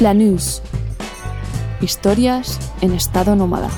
Flanús. Historias en estado nómada.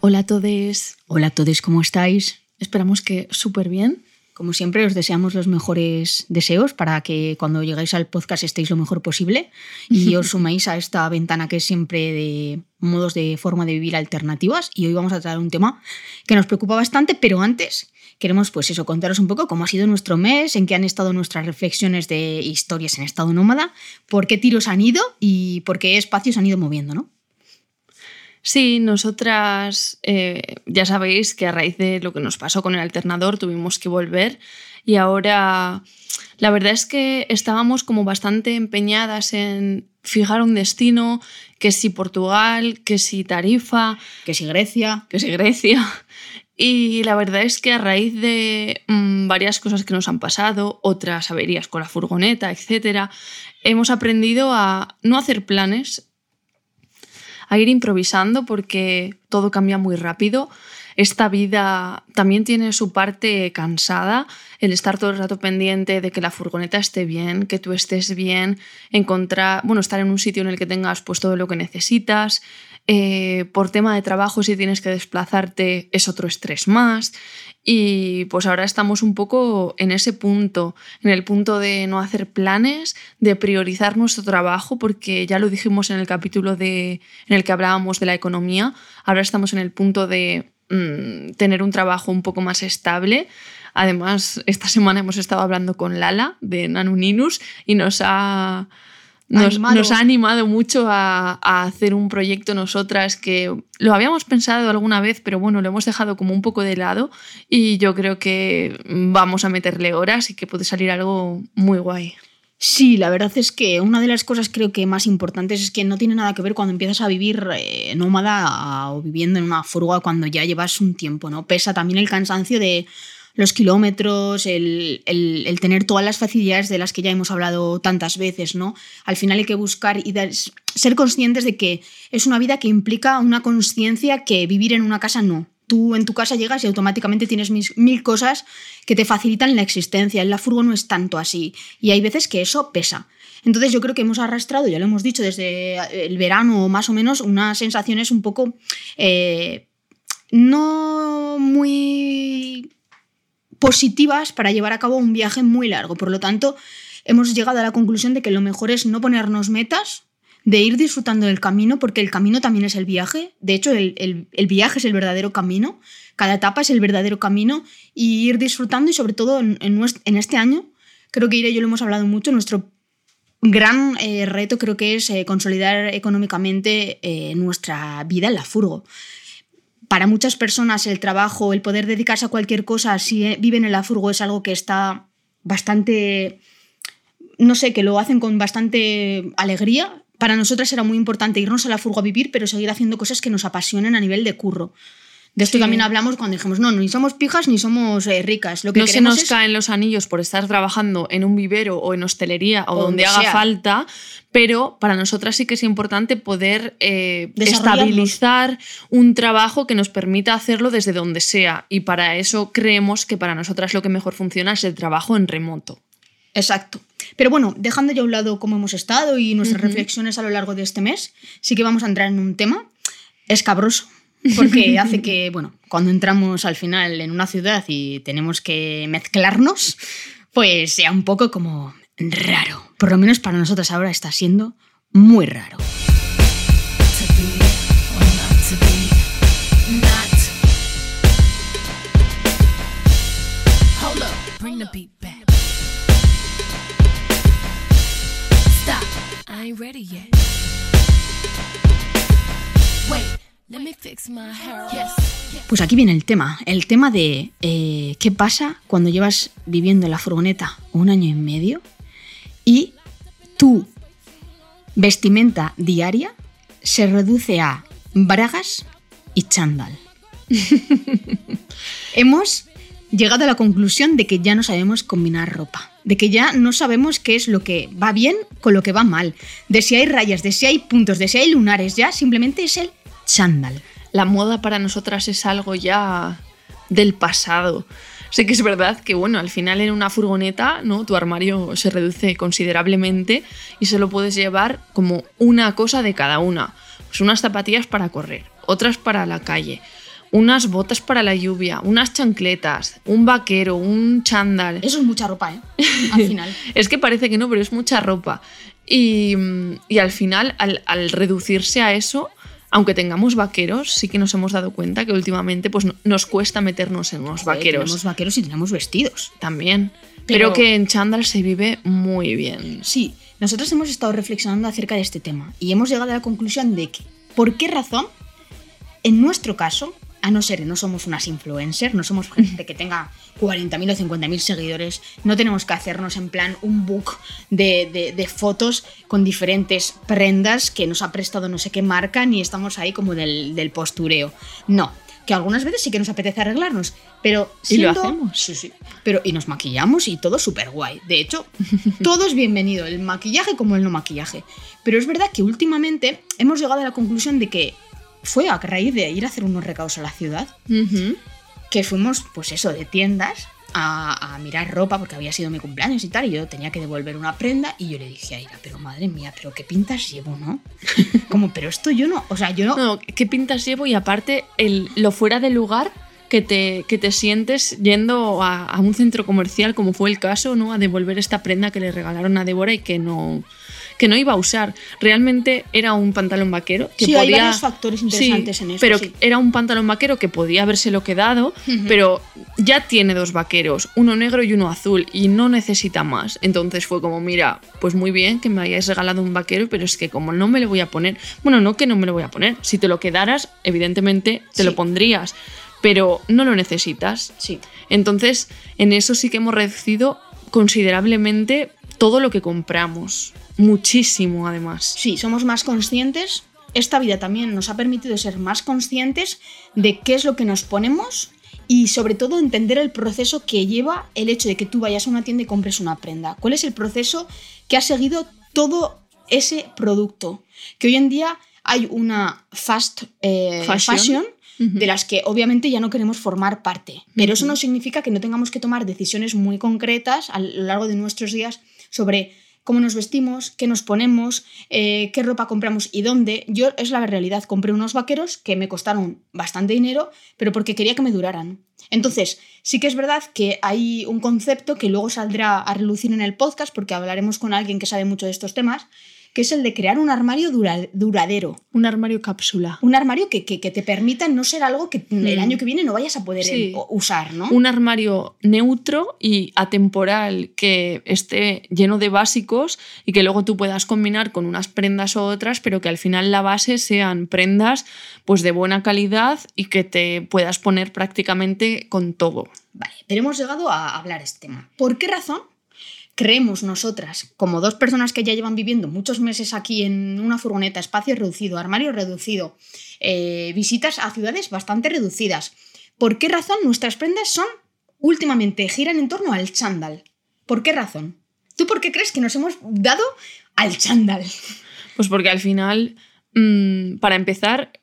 Hola a todos, hola a todos, ¿cómo estáis? Esperamos que súper bien. Como siempre, os deseamos los mejores deseos para que cuando llegáis al podcast estéis lo mejor posible y os suméis a esta ventana que es siempre de modos de forma de vivir alternativas. Y hoy vamos a tratar un tema que nos preocupa bastante, pero antes queremos pues eso, contaros un poco cómo ha sido nuestro mes, en qué han estado nuestras reflexiones de historias en estado nómada, por qué tiros han ido y por qué espacios han ido moviendo, ¿no? Sí, nosotras eh, ya sabéis que a raíz de lo que nos pasó con el alternador tuvimos que volver y ahora la verdad es que estábamos como bastante empeñadas en fijar un destino, que si Portugal, que si Tarifa, que si Grecia, que si Grecia. Y la verdad es que a raíz de mm, varias cosas que nos han pasado, otras averías con la furgoneta, etc., hemos aprendido a no hacer planes, a ir improvisando porque todo cambia muy rápido. Esta vida también tiene su parte cansada, el estar todo el rato pendiente de que la furgoneta esté bien, que tú estés bien, encontrar, bueno, estar en un sitio en el que tengas pues todo lo que necesitas, eh, por tema de trabajo, si tienes que desplazarte, es otro estrés más. Y pues ahora estamos un poco en ese punto, en el punto de no hacer planes, de priorizar nuestro trabajo, porque ya lo dijimos en el capítulo de, en el que hablábamos de la economía, ahora estamos en el punto de mm, tener un trabajo un poco más estable. Además, esta semana hemos estado hablando con Lala de Nanuninus y nos ha nos, ha animado mucho a, hacer un proyecto nosotras que lo habíamos pensado alguna vez, pero bueno, lo hemos dejado como un poco de lado y yo creo que vamos a meterle horas y que puede salir algo muy guay. Sí, la verdad es que una de las cosas creo que más importantes es que no tiene nada que ver cuando empiezas a vivir eh, nómada o viviendo en una furga cuando ya llevas un tiempo, ¿no? Pesa también el cansancio de los kilómetros, el, tener todas las facilidades de las que ya hemos hablado tantas veces, ¿no? Al final hay que buscar y ser conscientes de que es una vida que implica una conciencia que vivir en una casa no. Tú en tu casa llegas y automáticamente tienes mil, cosas que te facilitan la existencia. En la furgo no es tanto así. Y hay veces que eso pesa. Entonces yo creo que hemos arrastrado, ya lo hemos dicho desde el verano más o menos, unas sensaciones un poco eh, no muy positivas para llevar a cabo un viaje muy largo. Por lo tanto, hemos llegado a la conclusión de que lo mejor es no ponernos metas, de ir disfrutando del camino, porque el camino también es el viaje. De hecho, el, viaje es el verdadero camino. Cada etapa es el verdadero camino y ir disfrutando y sobre todo en, en, este año, creo que Irene y yo lo hemos hablado mucho, nuestro gran eh, reto creo que es eh, consolidar económicamente eh, nuestra vida en la furgo para muchas personas el trabajo, el poder dedicarse a cualquier cosa si viven en la furgo es algo que está bastante, no sé, que lo hacen con bastante alegría. Para nosotras era muy importante irnos a la furgo a vivir, pero seguir haciendo cosas que nos apasionen a nivel de curro. De esto también hablamos cuando dijimos, no, ni somos pijas ni somos eh, ricas. Lo que no se nos caen los anillos por estar trabajando en un vivero o en hostelería o, donde, haga falta, pero para nosotras sí que es importante poder eh, estabilizar un trabajo que nos permita hacerlo desde donde sea. Y para eso creemos que para nosotras lo que mejor funciona es el trabajo en remoto. Exacto. Pero bueno, dejando ya a un lado cómo hemos estado y nuestras reflexiones a lo largo de este mes, sí que vamos a entrar en un tema escabroso porque hace que, bueno, cuando entramos al final en una ciudad y tenemos que mezclarnos, pues sea un poco como raro. Por lo menos para nosotros ahora está siendo muy raro. Pues aquí viene el tema, el tema de eh, qué pasa cuando llevas viviendo en la furgoneta un año y medio y tu vestimenta diaria se reduce a bragas y chándal. Hemos llegado a la conclusión de que ya no sabemos combinar ropa, de que ya no sabemos qué es lo que va bien con lo que va mal, de si hay rayas, de si hay puntos, de si hay lunares, ya simplemente es el chándal. La moda para nosotras es algo ya del pasado. Sé que es verdad que, bueno, al final en una furgoneta, ¿no? Tu armario se reduce considerablemente y se lo puedes llevar como una cosa de cada una. Pues unas zapatillas para correr, otras para la calle, unas botas para la lluvia, unas chancletas, un vaquero, un chándal. Eso es mucha ropa, ¿eh? Al final. es que parece que no, pero es mucha ropa. Y, y al final, al, al, reducirse a eso, aunque tengamos vaqueros, sí que nos hemos dado cuenta que últimamente pues, nos cuesta meternos en unos vaqueros. Tenemos vaqueros y tenemos vestidos. También. Pero, pero que en chándal se vive muy bien. Sí, nosotros hemos estado reflexionando acerca de este tema y hemos llegado a la conclusión de que, ¿por qué razón? En nuestro caso, a no ser que no somos unas influencers, no somos gente que tenga 40.000 o 50.000 seguidores, no tenemos que hacernos en plan un book de, de, de, fotos con diferentes prendas que nos ha prestado no sé qué marca, ni estamos ahí como del, del postureo. No, que algunas veces sí que nos apetece arreglarnos, pero siendo, ¿Y lo hacemos? Sí, sí. Pero, y nos maquillamos y todo súper guay. De hecho, todo es bienvenido, el maquillaje como el no maquillaje. Pero es verdad que últimamente hemos llegado a la conclusión de que fue a raíz de ir a hacer unos recados a la ciudad, uh -huh. que fuimos, pues eso, de tiendas a, a, mirar ropa porque había sido mi cumpleaños y tal, y yo tenía que devolver una prenda y yo le dije a Ira, pero madre mía, pero qué pintas llevo, ¿no? Como, pero esto yo no, o sea, yo no... no ¿Qué pintas llevo? Y aparte, el, lo fuera de lugar que te, que te sientes yendo a, a, un centro comercial, como fue el caso, ¿no? A devolver esta prenda que le regalaron a Débora y que no que no iba a usar. Realmente era un pantalón vaquero que sí, podía. Hay varios factores interesantes sí, en eso. Pero sí. era un pantalón vaquero que podía habérselo quedado, uh -huh. pero ya tiene dos vaqueros, uno negro y uno azul, y no necesita más. Entonces fue como, mira, pues muy bien que me hayáis regalado un vaquero, pero es que como no me lo voy a poner, bueno, no que no me lo voy a poner, si te lo quedaras, evidentemente te lo pondrías, pero no lo necesitas. Sí. Entonces, en eso sí que hemos reducido considerablemente todo lo que compramos. Muchísimo, además. Sí, somos más conscientes. Esta vida también nos ha permitido ser más conscientes de qué es lo que nos ponemos y sobre todo entender el proceso que lleva el hecho de que tú vayas a una tienda y compres una prenda. ¿Cuál es el proceso que ha seguido todo ese producto? Que hoy en día hay una fast eh, fashion, fashion uh -huh. de las que obviamente ya no queremos formar parte. Pero uh -huh. eso no significa que no tengamos que tomar decisiones muy concretas a lo largo de nuestros días sobre cómo nos vestimos, qué nos ponemos, eh, qué ropa compramos y dónde. Yo, es la realidad, compré unos vaqueros que me costaron bastante dinero, pero porque quería que me duraran. Entonces, sí que es verdad que hay un concepto que luego saldrá a relucir en el podcast, porque hablaremos con alguien que sabe mucho de estos temas, que es el de crear un armario dura, duradero. Un armario cápsula. Un armario que, que, que, te permita no ser algo que mm. el año que viene no vayas a poder sí. usar, ¿no? Un armario neutro y atemporal que esté lleno de básicos y que luego tú puedas combinar con unas prendas u otras, pero que al final la base sean prendas pues de buena calidad y que te puedas poner prácticamente con todo. Vale, pero hemos llegado a hablar este tema. ¿Por qué razón creemos nosotras, como dos personas que ya llevan viviendo muchos meses aquí en una furgoneta, espacio reducido, armario reducido, eh, visitas a ciudades bastante reducidas, ¿por qué razón nuestras prendas son últimamente giran en torno al chándal? ¿Por qué razón? ¿Tú por qué crees que nos hemos dado al chándal? Pues porque al final, mmm, para empezar,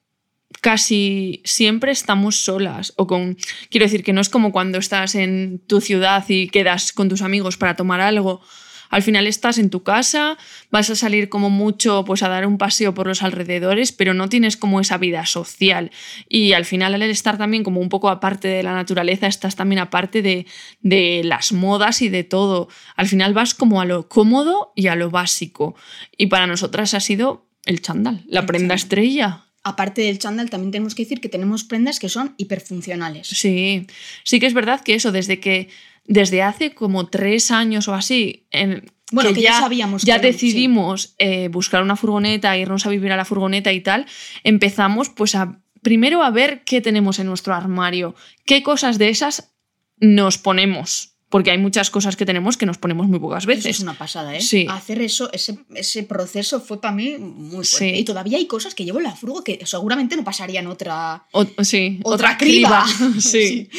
casi siempre estamos solas o con quiero decir que no es como cuando estás en tu ciudad y quedas con tus amigos para tomar algo. Al final estás en tu casa vas a salir como mucho pues a dar un paseo por los alrededores pero no tienes como esa vida social. Y al final al estar también como un poco aparte de la naturaleza estás también aparte de, de las modas y de todo. Al final vas como a lo cómodo y a lo básico. Y para nosotras ha sido el chándal la prenda estrella aparte del chándal, también tenemos que decir que tenemos prendas que son hiperfuncionales. Sí, sí que es verdad que eso, desde que desde hace como tres años o así, en, bueno, que, que ya, ya, sabíamos ya que, decidimos sí. eh, buscar una furgoneta, irnos a vivir a la furgoneta y tal, empezamos pues a primero a ver qué tenemos en nuestro armario, qué cosas de esas nos ponemos. Porque hay muchas cosas que tenemos que nos ponemos muy pocas veces. Eso es una pasada, ¿eh? Sí. Hacer eso, ese, ese proceso fue para mí muy fuerte. Sí. Y todavía hay cosas que llevo en la furgo que seguramente no pasarían otra, O- sí, otra, criba. sí.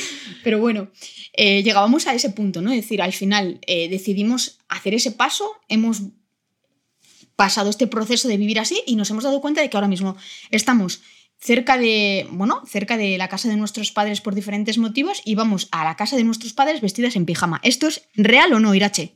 Pero bueno, eh, llegábamos a ese punto, ¿no? Es decir, al final eh, decidimos hacer ese paso, hemos pasado este proceso de vivir así y nos hemos dado cuenta de que ahora mismo estamos cerca de, bueno, cerca de la casa de nuestros padres por diferentes motivos y vamos a la casa de nuestros padres vestidas en pijama. ¿Esto es real o no, Irache?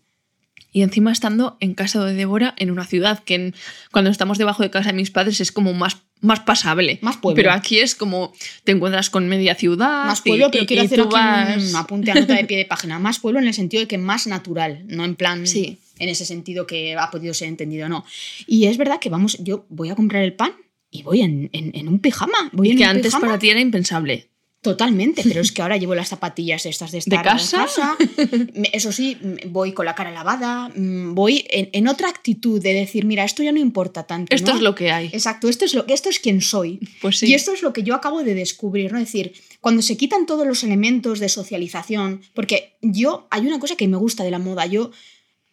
Y encima estando en casa de Débora, en una ciudad que en- cuando estamos debajo de casa de mis padres es como más, más pasable. Más pueblo. Pero aquí es como te encuentras con media ciudad. Más y- pueblo, pero y- quiero y hacer aquí vas- un apunte a nota de pie de página. Más pueblo en el sentido de que más natural, no en plan Sí. en ese sentido que ha podido ser entendido, no. Y es verdad que vamos, yo voy a comprar el pan y voy en, en- en un pijama. Voy Y en que un antes pijama. para ti era impensable. Totalmente, pero es que ahora llevo las zapatillas estas de estar en casa? Eso sí, voy con la cara lavada, mm, voy en, en otra actitud de decir, mira, esto ya no importa tanto. Esto ¿no? es lo que hay. Exacto, esto es lo esto es quien soy. Pues sí. Y esto es lo que yo acabo de descubrir, ¿no? Es decir, cuando se quitan todos los elementos de socialización, porque yo, hay una cosa que me gusta de la moda, yo,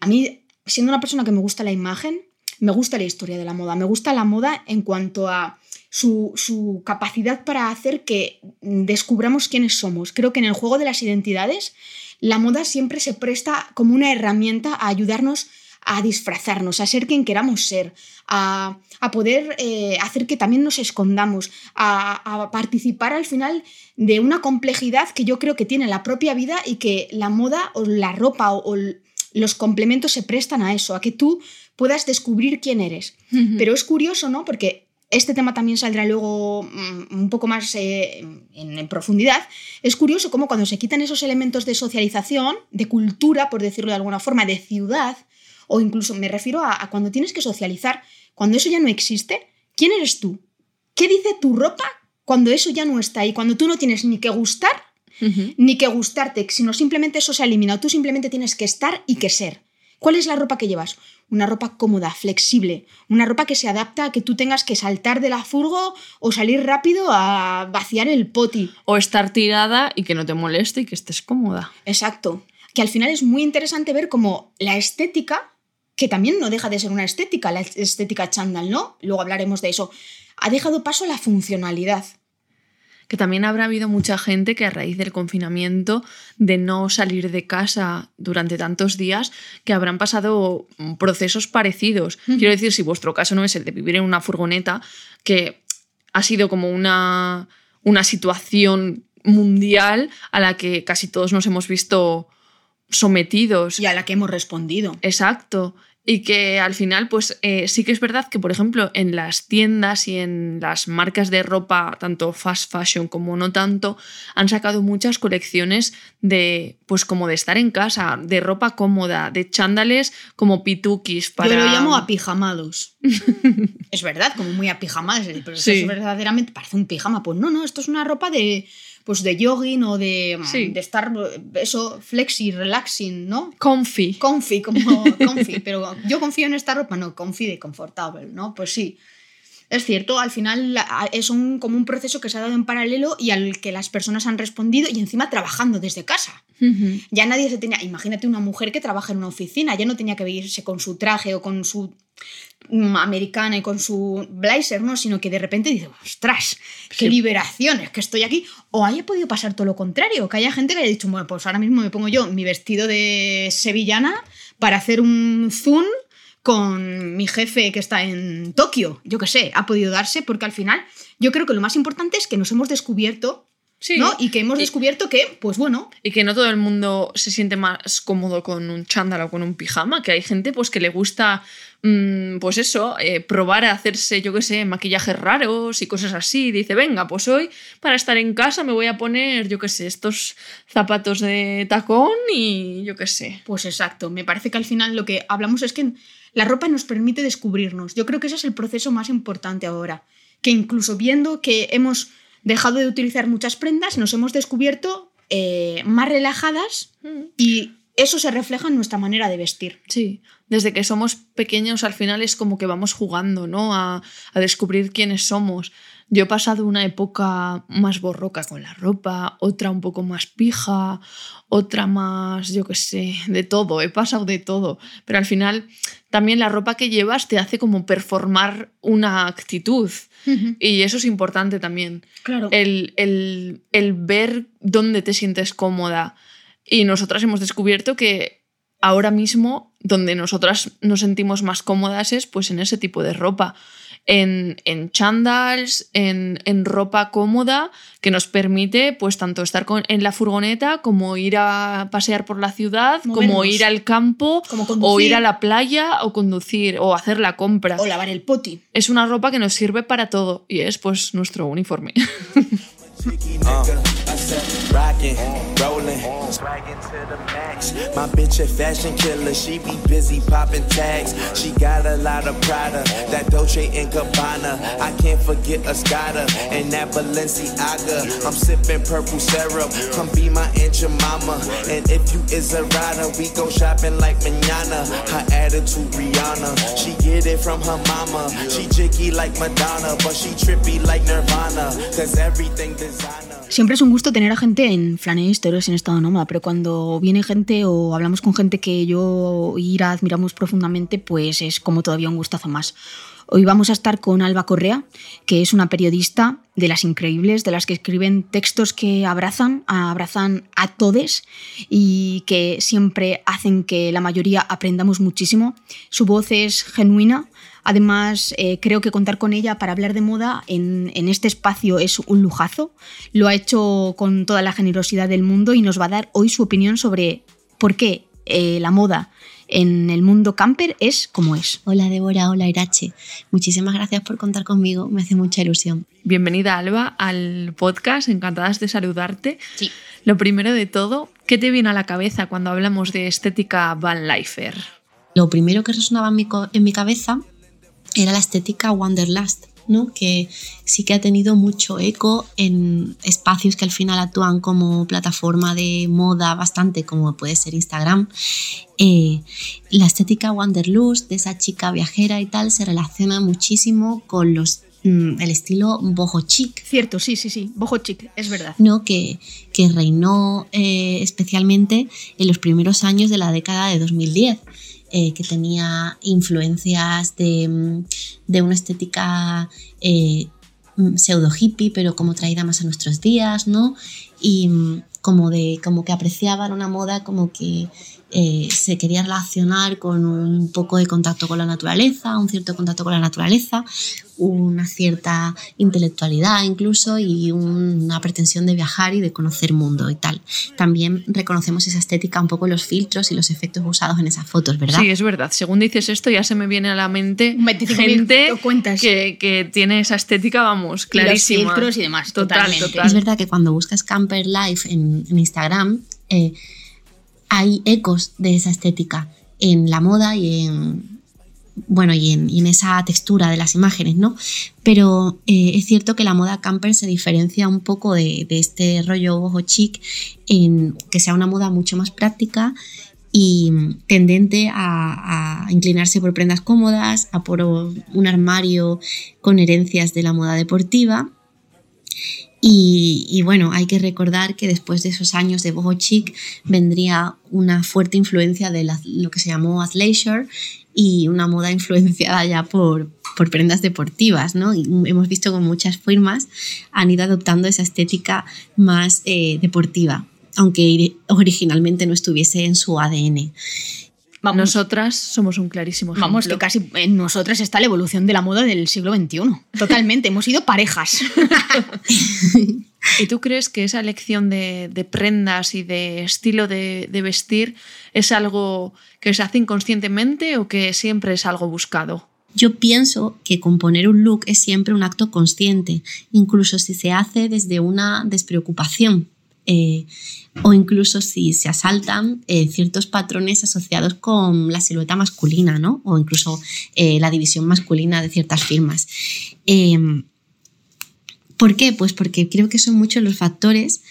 a mí, siendo una persona que me gusta la imagen, me gusta la historia de la moda, me gusta la moda en cuanto a su, su capacidad para hacer que descubramos quiénes somos. Creo que en el juego de las identidades, la moda siempre se presta como una herramienta a ayudarnos a disfrazarnos, a ser quien queramos ser, a, a poder eh, hacer que también nos escondamos, a, participar al final de una complejidad que yo creo que tiene la propia vida y que la moda o la ropa o, los complementos se prestan a eso, a que tú puedas descubrir quién eres. Pero es curioso, ¿no? Porque este tema también saldrá luego mm, un poco más eh, en, en profundidad. Es curioso cómo cuando se quitan esos elementos de socialización, de cultura, por decirlo de alguna forma, de ciudad, o incluso me refiero a, a cuando tienes que socializar, cuando eso ya no existe, ¿quién eres tú? ¿Qué dice tu ropa cuando eso ya no está ahí? Cuando tú no tienes ni que gustar ni que gustarte, sino simplemente eso se ha eliminado. Tú simplemente tienes que estar y que ser. ¿Cuál es la ropa que llevas? Una ropa cómoda, flexible, una ropa que se adapta a que tú tengas que saltar de la furgo o salir rápido a vaciar el poti. O estar tirada y que no te moleste y que estés cómoda. Exacto. Que al final es muy interesante ver cómo la estética, que también no deja de ser una estética, la estética chándal, ¿no? Luego hablaremos de eso, ha dejado paso a la funcionalidad. Que también habrá habido mucha gente que a raíz del confinamiento, de no salir de casa durante tantos días, que habrán pasado procesos parecidos. Quiero decir, si vuestro caso no es el de vivir en una furgoneta, que ha sido como una, una situación mundial a la que casi todos nos hemos visto sometidos. Y a la que hemos respondido. Exacto. Y que al final, pues eh, sí que es verdad que, por ejemplo, en las tiendas y en las marcas de ropa, tanto fast fashion como no tanto, han sacado muchas colecciones de, pues como de estar en casa, de ropa cómoda, de chándales como pituquis para... Yo lo llamo apijamados. es verdad, como muy apijamados. Pero eso es verdaderamente parece un pijama. Pues no, no, esto es una ropa de, pues de jogging o de, Sí. de estar, eso, flexi, relaxing, ¿no? Comfy. Comfy, como comfy, pero yo confío en esta ropa, no, confí de confortable, ¿no? Pues sí. Es cierto, al final es un, como un proceso que se ha dado en paralelo y al que las personas han respondido y encima trabajando desde casa. Ya nadie se tenía. Imagínate una mujer que trabaja en una oficina, ya no tenía que irse con su traje o con su mm, americana y con su blazer, ¿no? Sino que de repente dice, ostras, qué Sí. liberación, es que estoy aquí. O haya podido pasar todo lo contrario, que haya gente que haya dicho, bueno, pues ahora mismo me pongo yo mi vestido de sevillana para hacer un zoom con mi jefe que está en Tokio. Yo qué sé, ha podido darse porque al final yo creo que lo más importante es que nos hemos descubierto, Sí. ¿no? Y que hemos Y- descubierto que, pues bueno, Y que no todo el mundo se siente más cómodo con un chándal o con un pijama, que hay gente pues que le gusta, pues eso, eh, probar a hacerse, yo qué sé, maquillajes raros y cosas así. Dice, venga, pues hoy para estar en casa me voy a poner, yo qué sé, estos zapatos de tacón y yo qué sé. Pues exacto, me parece que al final lo que hablamos es que la ropa nos permite descubrirnos. Yo creo que ese es el proceso más importante ahora, que incluso viendo que hemos dejado de utilizar muchas prendas, nos hemos descubierto eh, más relajadas y eso se refleja en nuestra manera de vestir. Sí, desde que somos pequeños al final es como que vamos jugando, ¿no? A, a descubrir quiénes somos. Yo he pasado una época más borroca con la ropa, otra un poco más pija, otra más, yo qué sé, de todo, he pasado de todo. Pero al final también la ropa que llevas te hace como performar una actitud. Y eso es importante también. Claro. El, el, el ver dónde te sientes cómoda. Y nosotras hemos descubierto que ahora mismo donde nosotras nos sentimos más cómodas es pues en ese tipo de ropa en, en chandals, en, en, ropa cómoda que nos permite pues tanto estar con, en la furgoneta como ir a pasear por la ciudad, Movernos. como ir al campo Como o ir a la playa o conducir o hacer la compra. O lavar el poti. Es una ropa que nos sirve para todo y es pues nuestro uniforme. Rockin', rollin', swaggin' to the max. My bitch a fashion killer, she be busy poppin' tags. She got a lot of Prada, that Dolce and Gabbana. I can't forget Escada and that Balenciaga. I'm sippin' purple syrup, come be my Aunt Jemima. And if you is a rider, we go shopping like manana. Her attitude Rihanna, she get it from her mama. She jiggy like Madonna, but she trippy like Nirvana. Cause everything designer. Siempre es un gusto tener a gente en Flanestoros en estado nómada, pero cuando viene gente o hablamos con gente que yo y Ira admiramos profundamente, pues es como todavía un gustazo más. Hoy vamos a estar con Alba Correa, que es una periodista de las increíbles, de las que escriben textos que abrazan, abrazan a todos y que siempre hacen que la mayoría aprendamos muchísimo. Su voz es genuina. Además, eh, creo que contar con ella para hablar de moda en, en, este espacio es un lujazo. Lo ha hecho con toda la generosidad del mundo y nos va a dar hoy su opinión sobre por qué eh, la moda en el mundo camper es como es. Hola Débora, hola Irache. Muchísimas gracias por contar conmigo, me hace mucha ilusión. Bienvenida Alba al podcast, encantadas de saludarte. Sí. Lo primero de todo, ¿qué te viene a la cabeza cuando hablamos de estética Van Lifer? Lo primero que resonaba en mi, en mi cabeza era la estética Wanderlust, ¿no? que sí que ha tenido mucho eco en espacios que al final actúan como plataforma de moda bastante, como puede ser Instagram. Eh, la estética Wanderlust de esa chica viajera y tal se relaciona muchísimo con los mm, el estilo boho chic. Cierto, sí, sí, sí, boho chic, es verdad. ¿no? Que, que reinó eh, especialmente en los primeros años de la década de 2010. Eh, que tenía influencias de, de una estética eh, pseudo hippie, pero como traída más a nuestros días, ¿no? Y como, de, como que apreciaban una moda como que eh, se quería relacionar con un poco de contacto con la naturaleza, un cierto contacto con la naturaleza, una cierta intelectualidad incluso y una pretensión de viajar y de conocer mundo y tal. También reconocemos esa estética un poco los filtros y los efectos usados en esas fotos, ¿verdad? Sí, es verdad. Según dices esto ya se me viene a la mente gente que, que, tiene esa estética, vamos, clarísima. Y los filtros y demás, total, totalmente. total. Es verdad que cuando buscas Camper Life en, en Instagram, eh, hay ecos de esa estética en la moda y en bueno y en, esa textura de las imágenes, ¿no? Pero eh, es cierto que la moda camper se diferencia un poco de, este rollo boho chic en que sea una moda mucho más práctica y tendente a, inclinarse por prendas cómodas, a por un armario con herencias de la moda deportiva y, bueno, hay que recordar que después de esos años de boho chic vendría una fuerte influencia de lo que se llamó athleisure y una moda influenciada ya por, por prendas deportivas, ¿no? Y hemos visto que muchas firmas han ido adoptando esa estética más eh, deportiva, aunque originalmente no estuviese en su ADN. Vamos. Nosotras somos un clarísimo ejemplo. Vamos, que casi en nosotras está la evolución de la moda del siglo XXI. Totalmente, hemos sido parejas. ¿Y tú crees que esa elección de, prendas y de estilo de, de, vestir es algo que se hace inconscientemente o que siempre es algo buscado? Yo pienso que componer un look es siempre un acto consciente, incluso si se hace desde una despreocupación. Eh, o incluso si se asaltan eh, ciertos patrones asociados con la silueta masculina, ¿no? O incluso eh, la división masculina de ciertas firmas. ¿Por qué? Pues porque creo que son muchos los factores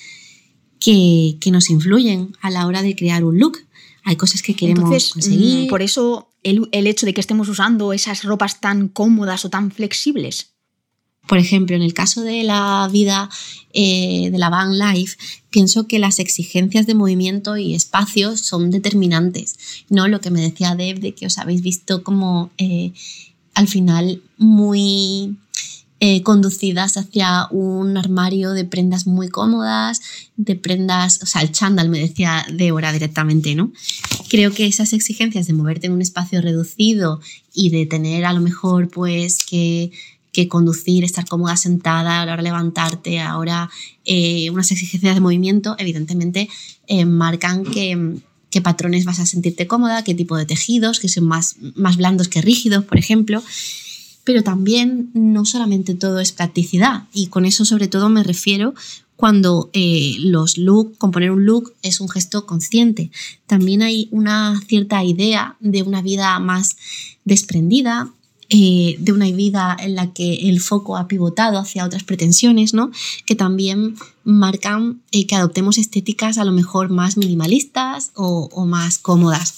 que, que, nos influyen a la hora de crear un look. Hay cosas que queremos Entonces, conseguir. Por eso el, el hecho de que estemos usando esas ropas tan cómodas o tan flexibles Por ejemplo, en el caso de la vida eh, de la van life, pienso que las exigencias de movimiento y espacio son determinantes. ¿no? Lo que me decía Deb de que os habéis visto como eh, al final muy eh, conducidas hacia un armario de prendas muy cómodas, de prendas, o sea, el chándal me decía Débora directamente, ¿no? Creo que esas exigencias de moverte en un espacio reducido y de tener a lo mejor pues que, que conducir, estar cómoda sentada, ahora levantarte, ahora eh, unas exigencias de movimiento, evidentemente eh, marcan que, qué patrones vas a sentirte cómoda, qué tipo de tejidos, que son más, más blandos que rígidos, por ejemplo pero también no solamente todo es practicidad y con eso sobre todo me refiero cuando eh, los look, componer un look es un gesto consciente. También hay una cierta idea de una vida más desprendida, eh, de una vida en la que el foco ha pivotado hacia otras pretensiones, ¿no? que también marcan eh, que adoptemos estéticas a lo mejor más minimalistas o más cómodas.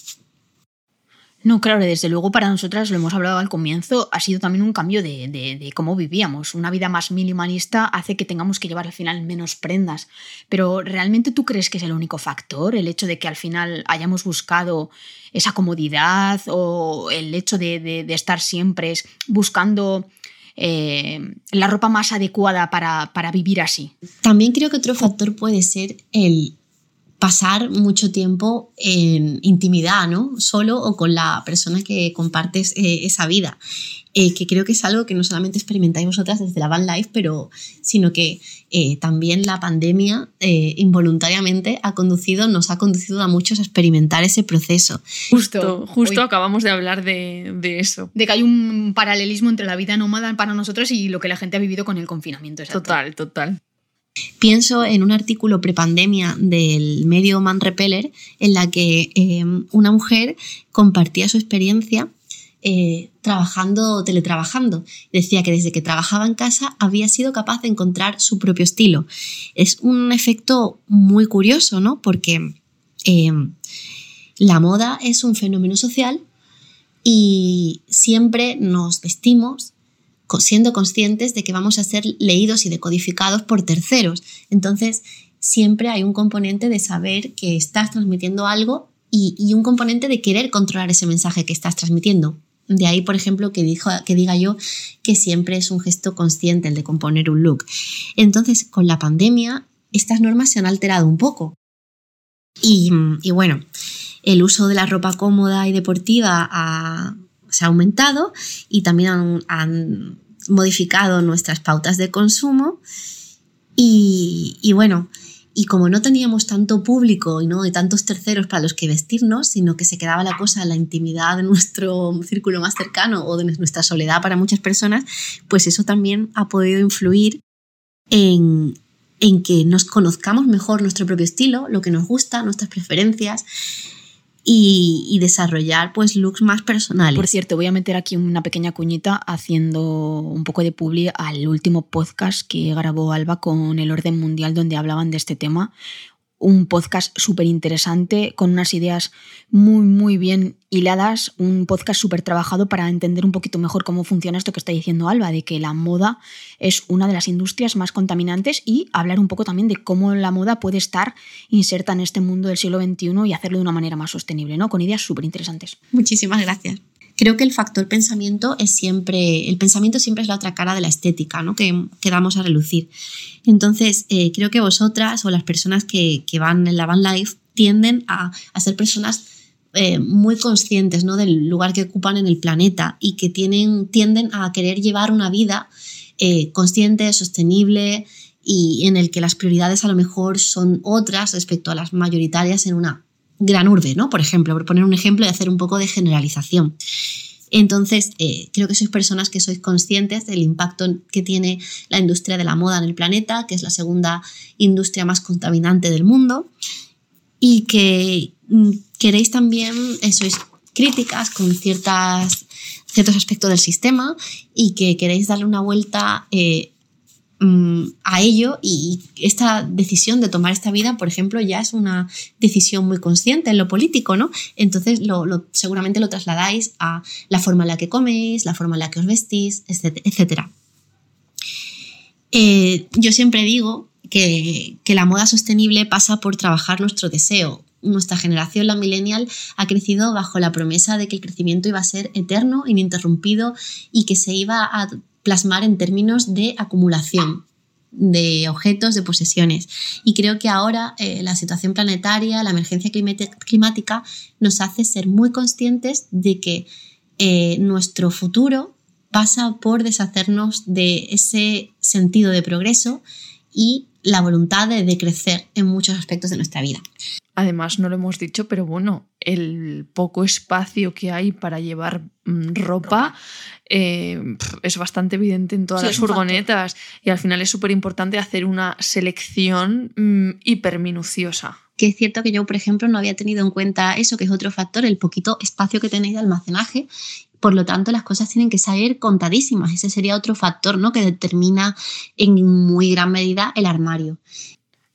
No, claro, desde luego para nosotras, lo hemos hablado al comienzo, ha sido también un cambio de, cómo vivíamos. Una vida más minimalista hace que tengamos que llevar al final menos prendas. Pero ¿realmente tú crees que es el único factor? El hecho de que al final hayamos buscado esa comodidad o el hecho de, estar siempre buscando eh, la ropa más adecuada para, para vivir así. También creo que otro factor puede ser el pasar mucho tiempo en intimidad, ¿no? Solo o con la persona que compartes eh, esa vida. Eh, que creo que es algo que no solamente experimentáis vosotras desde la van life, pero sino que eh, también la pandemia involuntariamente ha conducido, nos ha conducido a muchos a experimentar ese proceso. Justo, justo acabamos de hablar de, de, eso. De que hay un paralelismo entre la vida nómada para nosotros y lo que la gente ha vivido con el confinamiento. Total, total. Pienso en un artículo prepandemia del medio Man Repeller en la que eh, una mujer compartía su experiencia eh, trabajando, teletrabajando. Decía que desde que trabajaba en casa había sido capaz de encontrar su propio estilo. Es un efecto muy curioso, ¿no? Porque eh, la moda es un fenómeno social y siempre nos vestimos siendo conscientes de que vamos a ser leídos y decodificados por terceros. Entonces, siempre hay un componente de saber que estás transmitiendo algo y, un componente de querer controlar ese mensaje que estás transmitiendo. De ahí, por ejemplo, que, dijo, que diga yo que siempre es un gesto consciente el de componer un look. Entonces, con la pandemia, estas normas se han alterado un poco. Y, bueno, el uso de la ropa cómoda y deportiva se ha aumentado y también han modificado nuestras pautas de consumo. Y, bueno, y como no teníamos tanto público y no de tantos terceros para los que vestirnos, sino que se quedaba la cosa en la intimidad de nuestro círculo más cercano o de nuestra soledad para muchas personas, pues eso también ha podido influir en, en que nos conozcamos mejor nuestro propio estilo, lo que nos gusta, nuestras preferencias y, desarrollar pues looks más personales. Por cierto, voy a meter aquí una pequeña cuñita haciendo un poco de publi al último podcast que grabó Alba con el orden mundial donde hablaban de este tema un podcast súper interesante, con unas ideas muy, muy bien hiladas, un podcast súper trabajado para entender un poquito mejor cómo funciona esto que está diciendo Alba, de que la moda es una de las industrias más contaminantes y hablar un poco también de cómo la moda puede estar inserta en este mundo del siglo XXI y hacerlo de una manera más sostenible, ¿no? Con ideas súper interesantes. Muchísimas gracias creo que el factor pensamiento es siempre, el pensamiento siempre es la otra cara de la estética, ¿no? Que, que damos a relucir. Entonces, eh, creo que vosotras o las personas que, van en la van life tienden a, ser personas eh, muy conscientes ¿no? del lugar que ocupan en el planeta y que tienen, tienden a querer llevar una vida eh, consciente, sostenible y en el que las prioridades a lo mejor son otras respecto a las mayoritarias en una gran urbe, ¿no? Por ejemplo, por poner un ejemplo y hacer un poco de generalización. Entonces, eh, creo que sois personas que sois conscientes del impacto que tiene la industria de la moda en el planeta, que es la segunda industria más contaminante del mundo, y que mm, queréis también, eh, sois críticas con ciertas, ciertos aspectos del sistema y que queréis darle una vuelta eh, Mm, a ello y esta decisión de tomar esta vida, por ejemplo, ya es una decisión muy consciente en lo político, ¿no? Entonces lo, seguramente lo trasladáis a la forma en la que coméis, la forma en la que os vestís, etc. Eh, yo siempre digo que, que la moda sostenible pasa por trabajar nuestro deseo. Nuestra generación, la millennial, ha crecido bajo la promesa de que el crecimiento iba a ser eterno, ininterrumpido y que se iba a plasmar en términos de acumulación de objetos, de posesiones. Y creo que ahora eh, la situación planetaria, la emergencia climática, nos hace ser muy conscientes de que eh, nuestro futuro pasa por deshacernos de ese sentido de progreso y la voluntad de, crecer en muchos aspectos de nuestra vida. Además, no lo hemos dicho, pero bueno, el poco espacio que hay para llevar mm, ropa eh, es bastante evidente en todas las furgonetas. Y al final es súper importante hacer una selección mm, hiperminuciosa que es cierto que yo, por ejemplo, no había tenido en cuenta eso, que es otro factor, el poquito espacio que tenéis de almacenaje. Por lo tanto, las cosas tienen que salir contadísimas. Ese sería otro factor ¿no? que determina en muy gran medida el armario.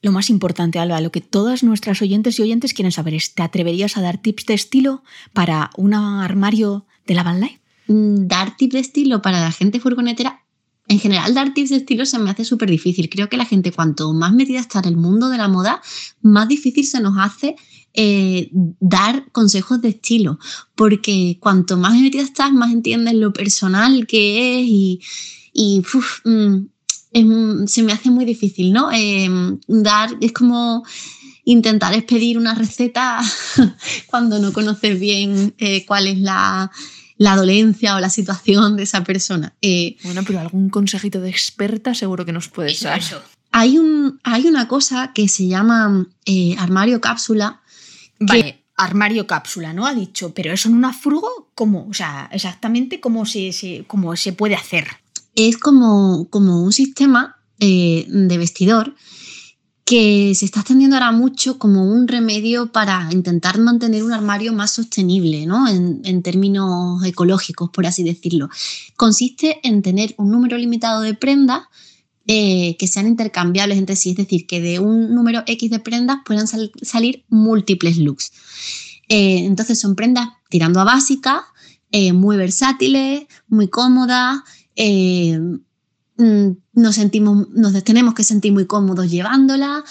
Lo más importante, Alba, lo que todas nuestras oyentes y oyentes quieren saber es, ¿te atreverías a dar tips de estilo para un armario de la Van Life? Mm, dar tips de estilo para la gente furgonetera en general dar tips de estilo se me hace súper difícil. Creo que la gente cuanto más metida está en el mundo de la moda, más difícil se nos hace eh, dar consejos de estilo, porque cuanto más metida estás, más entiendes lo personal que es y, mm, se me hace muy difícil, ¿no? Em, dar, es como intentar expedir una receta cuando no conoces bien eh, cuál es la la dolencia o la situación de esa persona. Eh, bueno, pero algún consejito de experta seguro que nos puede dar. Hay, un, hay una cosa que se llama eh, armario cápsula. Vale, armario cápsula, ¿no? Ha dicho, pero eso en una furgo, ¿cómo? O sea, exactamente cómo se, se puede hacer. Es como, como un sistema eh, de vestidor que se está extendiendo ahora mucho como un remedio para intentar mantener un armario más sostenible, ¿no? en, términos ecológicos, por así decirlo. Consiste en tener un número limitado de prendas eh, que sean intercambiables entre sí, es decir, que de un número X de prendas puedan salir múltiples looks. Eh, entonces son prendas tirando a básicas, eh, muy versátiles, muy cómodas, nos sentimos, nos tenemos que sentir muy cómodos llevándola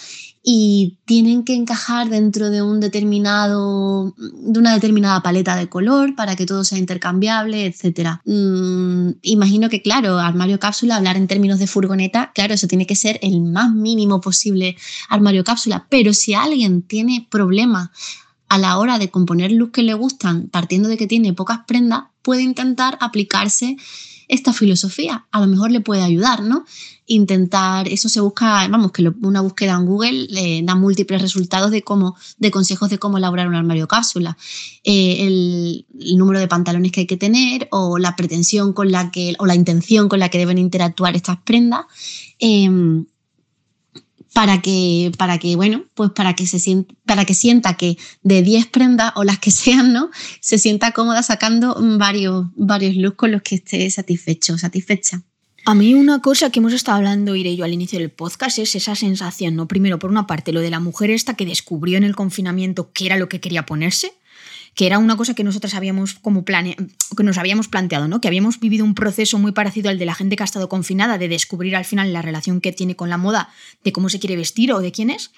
y tienen que encajar dentro de un determinado, de una determinada paleta de color para que todo sea intercambiable, etc. Mm, imagino que, claro, armario cápsula, hablar en términos de furgoneta, claro, eso tiene que ser el más mínimo posible armario cápsula, pero si alguien tiene problemas a la hora de componer looks que le gustan, partiendo de que tiene pocas prendas, puede intentar aplicarse esta filosofía. A lo mejor le puede ayudar, ¿no? Intentar, eso se busca, vamos, que una búsqueda en Google le da múltiples resultados de cómo, de consejos de cómo elaborar un armario cápsula. Eh, el, número de pantalones que hay que tener o la pretensión con la que, o la intención con la que deben interactuar estas prendas. Em, para que, para que, bueno, pues para que se sienta, para que sienta que de 10 prendas o las que sean, ¿no? Se sienta cómoda sacando varios, varios looks con los que esté satisfecho, satisfecha. A mí una cosa que hemos estado hablando, iré yo al inicio del podcast, es esa sensación, ¿no? Primero, por una parte, lo de la mujer esta que descubrió en el confinamiento qué era lo que quería ponerse, que era una cosa que nosotras habíamos como plane que nos habíamos planteado, ¿no? Que habíamos vivido un proceso muy parecido al de la gente que ha estado confinada, de descubrir al final la relación que tiene con la moda, de cómo se quiere vestir o de quién es.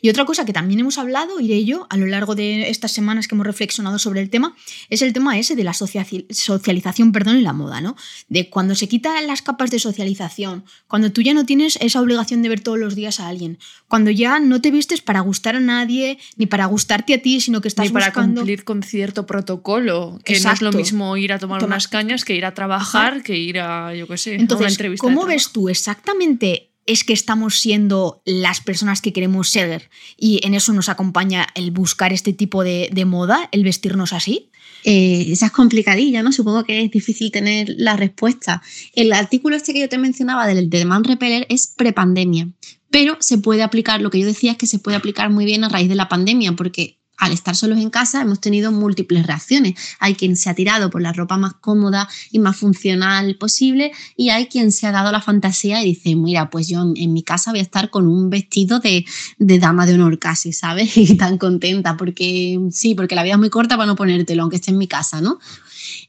Y otra cosa que también hemos hablado, iré yo, a lo largo de estas semanas que hemos reflexionado sobre el tema, es el tema ese de la socialización, perdón, en la moda, ¿no? De cuando se quitan las capas de socialización, cuando tú ya no tienes esa obligación de ver todos los días a alguien, cuando ya no te vistes para gustar a nadie, ni para gustarte a ti, sino que estás ni para cumplir con cierto protocolo, que no es lo mismo ir a tomar unas cañas que ir a trabajar, que ir a, yo qué sé, Entonces, a una entrevista. ¿Cómo ves tú exactamente es que estamos siendo las personas que queremos ser y en eso nos acompaña el buscar este tipo de, moda, el vestirnos así? Eh, esa es complicadilla, ¿no? Supongo que es difícil tener la respuesta. El artículo este que yo te mencionaba del de Man Repeller es prepandemia, pero se puede aplicar, lo que yo decía es que se puede aplicar muy bien a raíz de la pandemia, porque al estar solos en casa hemos tenido múltiples reacciones. Hay quien se ha tirado por la ropa más cómoda y más funcional posible y hay quien se ha dado la fantasía y dice, mira, pues yo en, mi casa voy a estar con un vestido de, dama de honor casi, ¿sabes? Y tan contenta porque sí, porque la vida es muy corta para no ponértelo, aunque esté en mi casa, ¿no?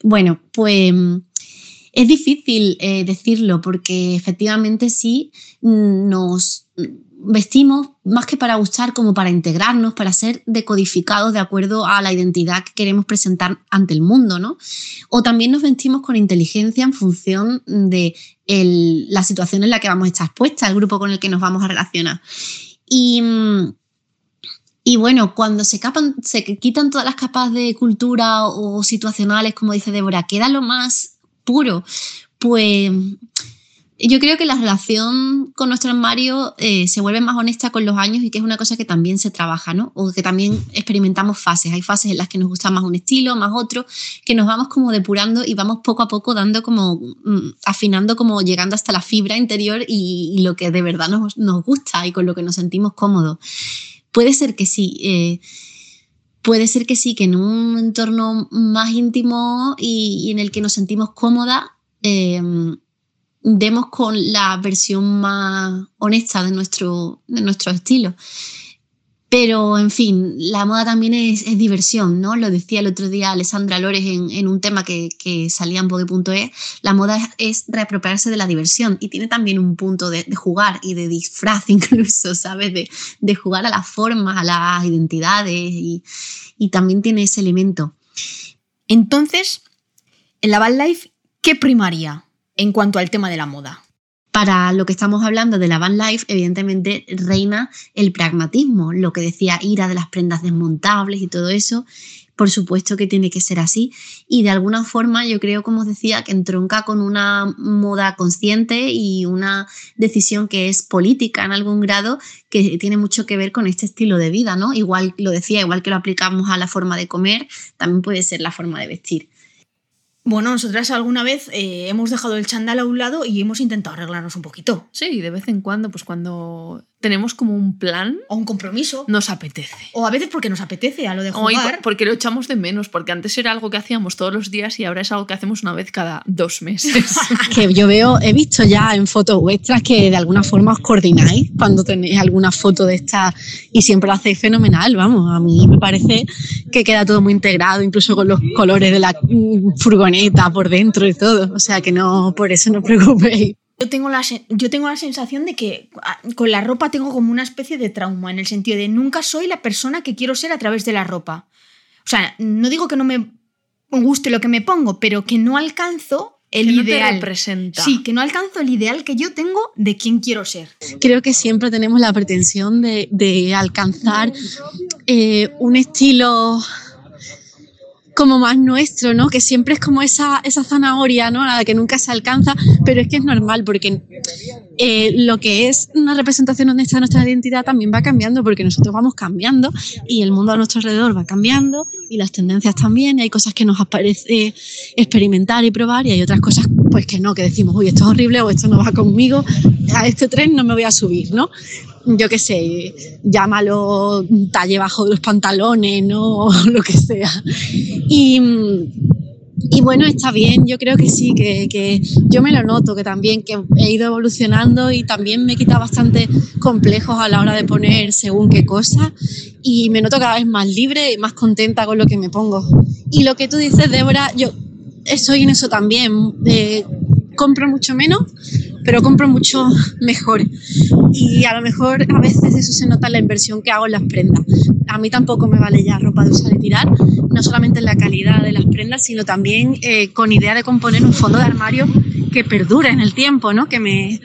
Bueno, pues Es difícil eh, decirlo porque efectivamente sí nos vestimos más que para gustar, como para integrarnos, para ser decodificados de acuerdo a la identidad que queremos presentar ante el mundo, ¿no? O también nos vestimos con inteligencia en función de la situación en la que vamos a estar expuestas, el grupo con el que nos vamos a relacionar. Y, bueno, cuando se, quitan todas las capas de cultura o situacionales, como dice Débora, queda lo más puro, pues yo creo que la relación con nuestro armario eh, se vuelve más honesta con los años y que es una cosa que también se trabaja, ¿no? O que también experimentamos fases. Hay fases en las que nos gusta más un estilo, más otro, que nos vamos como depurando y vamos poco a poco dando como, mm, afinando como llegando hasta la fibra interior y, lo que de verdad nos, nos, gusta y con lo que nos sentimos cómodos. Puede ser que sí. Eh, puede ser que sí, que en un entorno más íntimo y, en el que nos sentimos cómoda, eh, demos con la versión más honesta de nuestro, de nuestro estilo. Pero, en fin, la moda también es, diversión, ¿no? Lo decía el otro día Alessandra Lores en, un tema que, salía en Vogue.es. La moda es, reapropiarse de la diversión y tiene también un punto de, jugar y de disfraz incluso, ¿sabes? De, jugar a las formas, a las identidades y, y también tiene ese elemento. Entonces, en la Bad Life, ¿qué primaria? En cuanto al tema de la moda? Para lo que estamos hablando de la van life, evidentemente reina el pragmatismo, lo que decía Ira de las prendas desmontables y todo eso. Por supuesto que tiene que ser así. Y de alguna forma yo creo, como os decía, que entronca con una moda consciente y una decisión que es política en algún grado, que tiene mucho que ver con este estilo de vida, ¿no? Igual lo decía, igual que lo aplicamos a la forma de comer, también puede ser la forma de vestir. Bueno, nosotras alguna vez eh, hemos dejado el chándal a un lado y hemos intentado arreglarnos un poquito. Sí, de vez en cuando, pues cuando tenemos como un plan. O un compromiso. Nos apetece. O a veces porque nos apetece, a lo de jugar. O porque lo echamos de menos, porque antes era algo que hacíamos todos los días y ahora es algo que hacemos una vez cada dos meses. que yo veo, he visto ya en fotos vuestras que de alguna forma os coordináis cuando tenéis alguna foto de esta y siempre lo hacéis fenomenal, vamos. A mí me parece que queda todo muy integrado, incluso con los colores de la furgoneta por dentro y todo. O sea que no, por eso no os preocupéis. Yo tengo, la, yo tengo la sensación de que ah, con la ropa tengo como una especie de trauma, en el sentido de nunca soy la persona que quiero ser a través de la ropa. O sea, no digo que no me guste lo que me pongo, pero que no alcanzo el ideal. Sí, que no alcanzo el ideal que yo tengo de quién quiero ser. Creo que siempre tenemos la pretensión de, alcanzar eh, un estilo como más nuestro, ¿no? Que siempre es como esa, esa zanahoria, ¿no? Que nunca se alcanza, pero es que es normal porque eh, lo que es una representación honesta de nuestra identidad también va cambiando porque nosotros vamos cambiando y el mundo a nuestro alrededor va cambiando y las tendencias también y hay cosas que nos aparece experimentar y probar y hay otras cosas pues que no, que decimos, uy, esto es horrible o esto no va conmigo, a este tren no me voy a subir, ¿no? Yo qué sé, llámalo talle bajo de los pantalones, ¿no? Lo que sea. Y, y bueno, está bien, yo creo que sí, que, que, yo me lo noto, que también que he ido evolucionando y también me he quitado bastante complejos a la hora de poner según qué cosa y me noto cada vez más libre y más contenta con lo que me pongo. Y lo que tú dices, Débora, yo estoy en eso también. Eh, compro mucho menos, pero compro mucho mejor. Y a lo mejor a veces eso se nota en la inversión que hago en las prendas. A mí tampoco me vale ya ropa de usar y tirar, no solamente en la calidad de las prendas, sino también eh, con idea de componer un fondo de armario que perdure en el tiempo, ¿no? que me,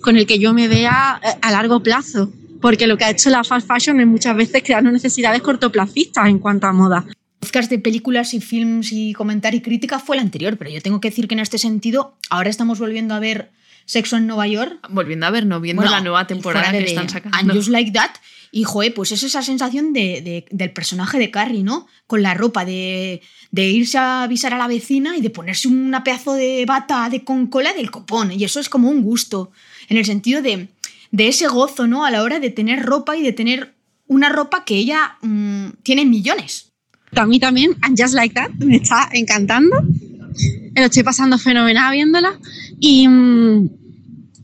con el que yo me vea eh, a largo plazo. Porque lo que ha hecho la fast fashion es muchas veces crear necesidades cortoplacistas en cuanto a moda podcast de películas y films y comentar y crítica fue el anterior, pero yo tengo que decir que en este sentido ahora estamos volviendo a ver Sexo en Nueva York. Volviendo a ver, no viendo la nueva temporada que están sacando. And Just Like That. Y, joder, pues es esa sensación de, del personaje de Carrie, ¿no? Con la ropa, de, de, irse a avisar a la vecina y de ponerse una pedazo de bata de con cola del copón. Y eso es como un gusto, en el sentido de, de ese gozo, ¿no? A la hora de tener ropa y de tener una ropa que ella mm, tiene millones. A mí también, And Just Like That, me está encantando. Lo estoy pasando fenomenal viéndola. Y,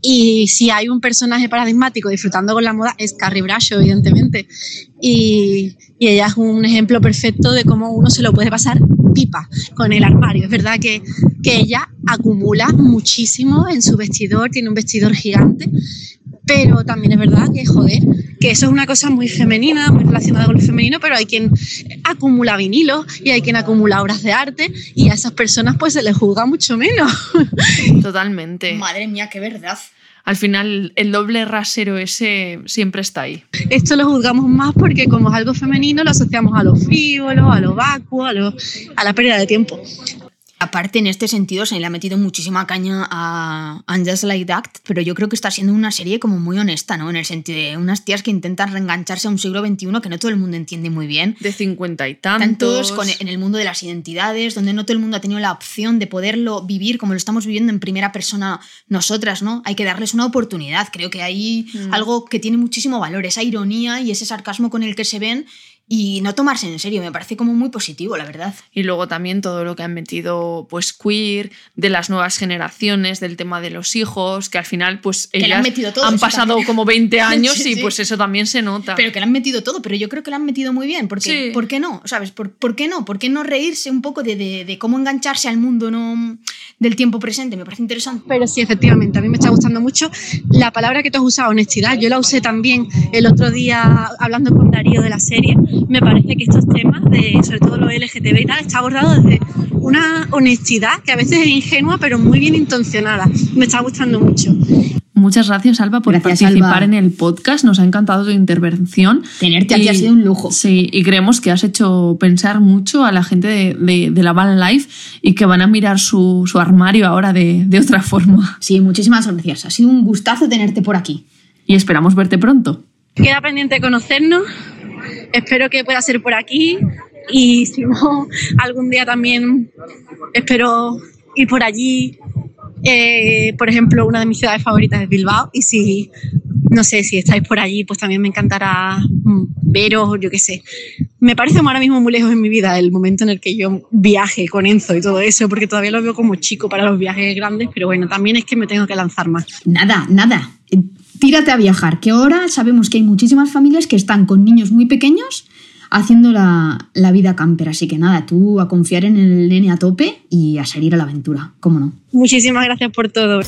Y si hay un personaje paradigmático disfrutando con la moda es Carrie Bradshaw, evidentemente. Y, y, ella es un ejemplo perfecto de cómo uno se lo puede pasar pipa con el armario. Es verdad que, que ella acumula muchísimo en su vestidor, tiene un vestidor gigante, pero también es verdad que, joder, que eso es una cosa muy femenina, muy relacionada con lo femenino, pero hay quien acumula vinilo y hay quien acumula obras de arte y a esas personas pues se les juzga mucho menos. Totalmente. Madre mía, qué verdad. Al final el doble rasero ese siempre está ahí. Esto lo juzgamos más porque como es algo femenino lo asociamos a lo frívolo, a lo vacuo, a, lo, a la pérdida de tiempo. Aparte, en este sentido, se le ha metido muchísima caña a And Just Like That, pero yo creo que está siendo una serie como muy honesta, ¿no? En el sentido de unas tías que intentan reengancharse a un siglo XXI que no todo el mundo entiende muy bien. De cincuenta y tantos. Tantos en el mundo de las identidades, donde no todo el mundo ha tenido la opción de poderlo vivir como lo estamos viviendo en primera persona nosotras, ¿no? Hay que darles una oportunidad. Creo que hay mm. algo que tiene muchísimo valor, esa ironía y ese sarcasmo con el que se ven y no tomarse en serio, me parece como muy positivo, la verdad. Y luego también todo lo que han metido, pues queer, de las nuevas generaciones, del tema de los hijos, que al final, pues ellas han, metido todo, han pasado como 20 años y pues eso también se nota. Pero que le han metido todo, pero yo creo que lo han metido muy bien, porque ¿por qué no? ¿Sabes? ¿Por, ¿Por, qué no? ¿Por qué no reírse un poco de, de, de, cómo engancharse al mundo no del tiempo presente? Me parece interesante. Pero sí, efectivamente, a mí me está gustando mucho la palabra que tú has usado, honestidad. Yo la usé también el otro día hablando con Darío de la serie me parece que estos temas, de, sobre todo lo LGTB y tal, está abordado desde una honestidad que a veces es ingenua, pero muy bien intencionada. Me está gustando mucho. Muchas gracias, Alba, por participar en el podcast. Nos ha encantado tu intervención. Tenerte aquí ha sido un lujo. Sí, y creemos que has hecho pensar mucho a la gente de, de, la Van Life y que van a mirar su, su armario ahora de, de otra forma. Sí, muchísimas gracias. Ha sido un gustazo tenerte por aquí. Y esperamos verte pronto. Queda pendiente de conocernos espero que pueda ser por aquí y si no, algún día también espero ir por allí. Eh, por ejemplo, una de mis ciudades favoritas es Bilbao y si, no sé, si estáis por allí, pues también me encantará mm, veros, yo qué sé. Me parece ahora mismo muy lejos en mi vida el momento en el que yo viaje con Enzo y todo eso, porque todavía lo veo como chico para los viajes grandes, pero bueno, también es que me tengo que lanzar más. Nada, nada tírate a viajar, que ahora sabemos que hay muchísimas familias que están con niños muy pequeños haciendo la, la, vida camper. Así que nada, tú a confiar en el nene a tope y a salir a la aventura, ¿cómo no? Muchísimas gracias por todo.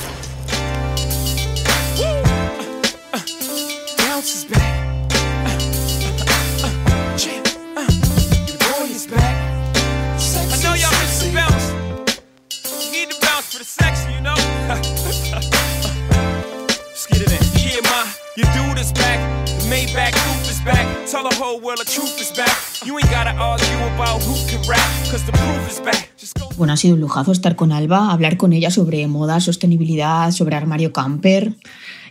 Bueno, ha sido un lujazo estar con Alba, hablar con ella sobre moda, sostenibilidad, sobre armario camper.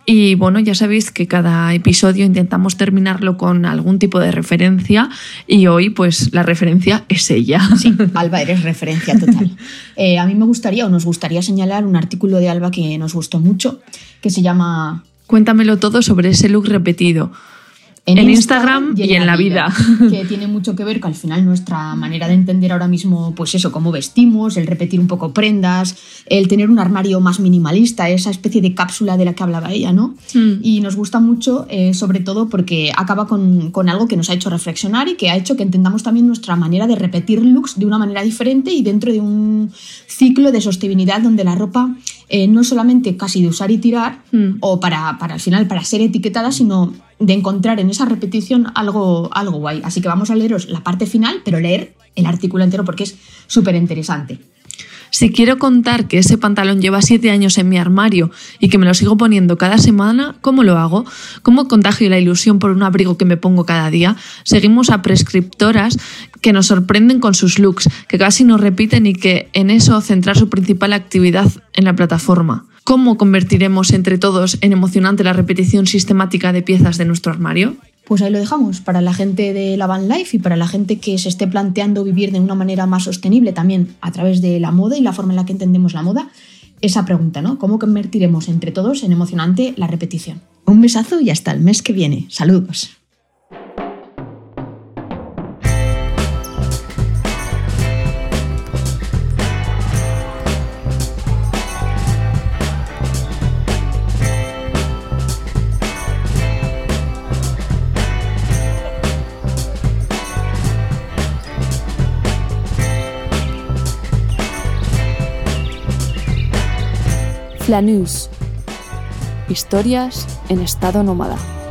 Y bueno, ya sabéis que cada episodio intentamos terminarlo con algún tipo de referencia y hoy pues la referencia es ella. Sí, Alba, eres referencia total. Eh, a mí me gustaría o nos gustaría señalar un artículo de Alba que nos gustó mucho, que se llama... Cuéntamelo todo sobre ese look repetido en, Instagram, y, en, la vida. Que tiene mucho que ver con al final nuestra manera de entender ahora mismo, pues eso, cómo vestimos, el repetir un poco prendas, el tener un armario más minimalista, esa especie de cápsula de la que hablaba ella, ¿no? Hmm. Y nos gusta mucho, eh, sobre todo porque acaba con, con, algo que nos ha hecho reflexionar y que ha hecho que entendamos también nuestra manera de repetir looks de una manera diferente y dentro de un ciclo de sostenibilidad donde la ropa eh, no solamente casi de usar y tirar hmm. o para, para al final para ser etiquetada, sino de encontrar en esa repetición algo, algo guay. Así que vamos a leeros la parte final, pero leer el artículo entero porque es súper interesante. Si quiero contar que ese pantalón lleva siete años en mi armario y que me lo sigo poniendo cada semana, ¿cómo lo hago? ¿Cómo contagio la ilusión por un abrigo que me pongo cada día? Seguimos a prescriptoras que nos sorprenden con sus looks, que casi no repiten y que en eso centrar su principal actividad en la plataforma. ¿Cómo convertiremos entre todos en emocionante la repetición sistemática de piezas de nuestro armario? Pues ahí lo dejamos, para la gente de la van life y para la gente que se esté planteando vivir de una manera más sostenible también a través de la moda y la forma en la que entendemos la moda, esa pregunta, ¿no? ¿Cómo convertiremos entre todos en emocionante la repetición? Un besazo y hasta el mes que viene. Saludos. Flanús. Historias en estado nómada.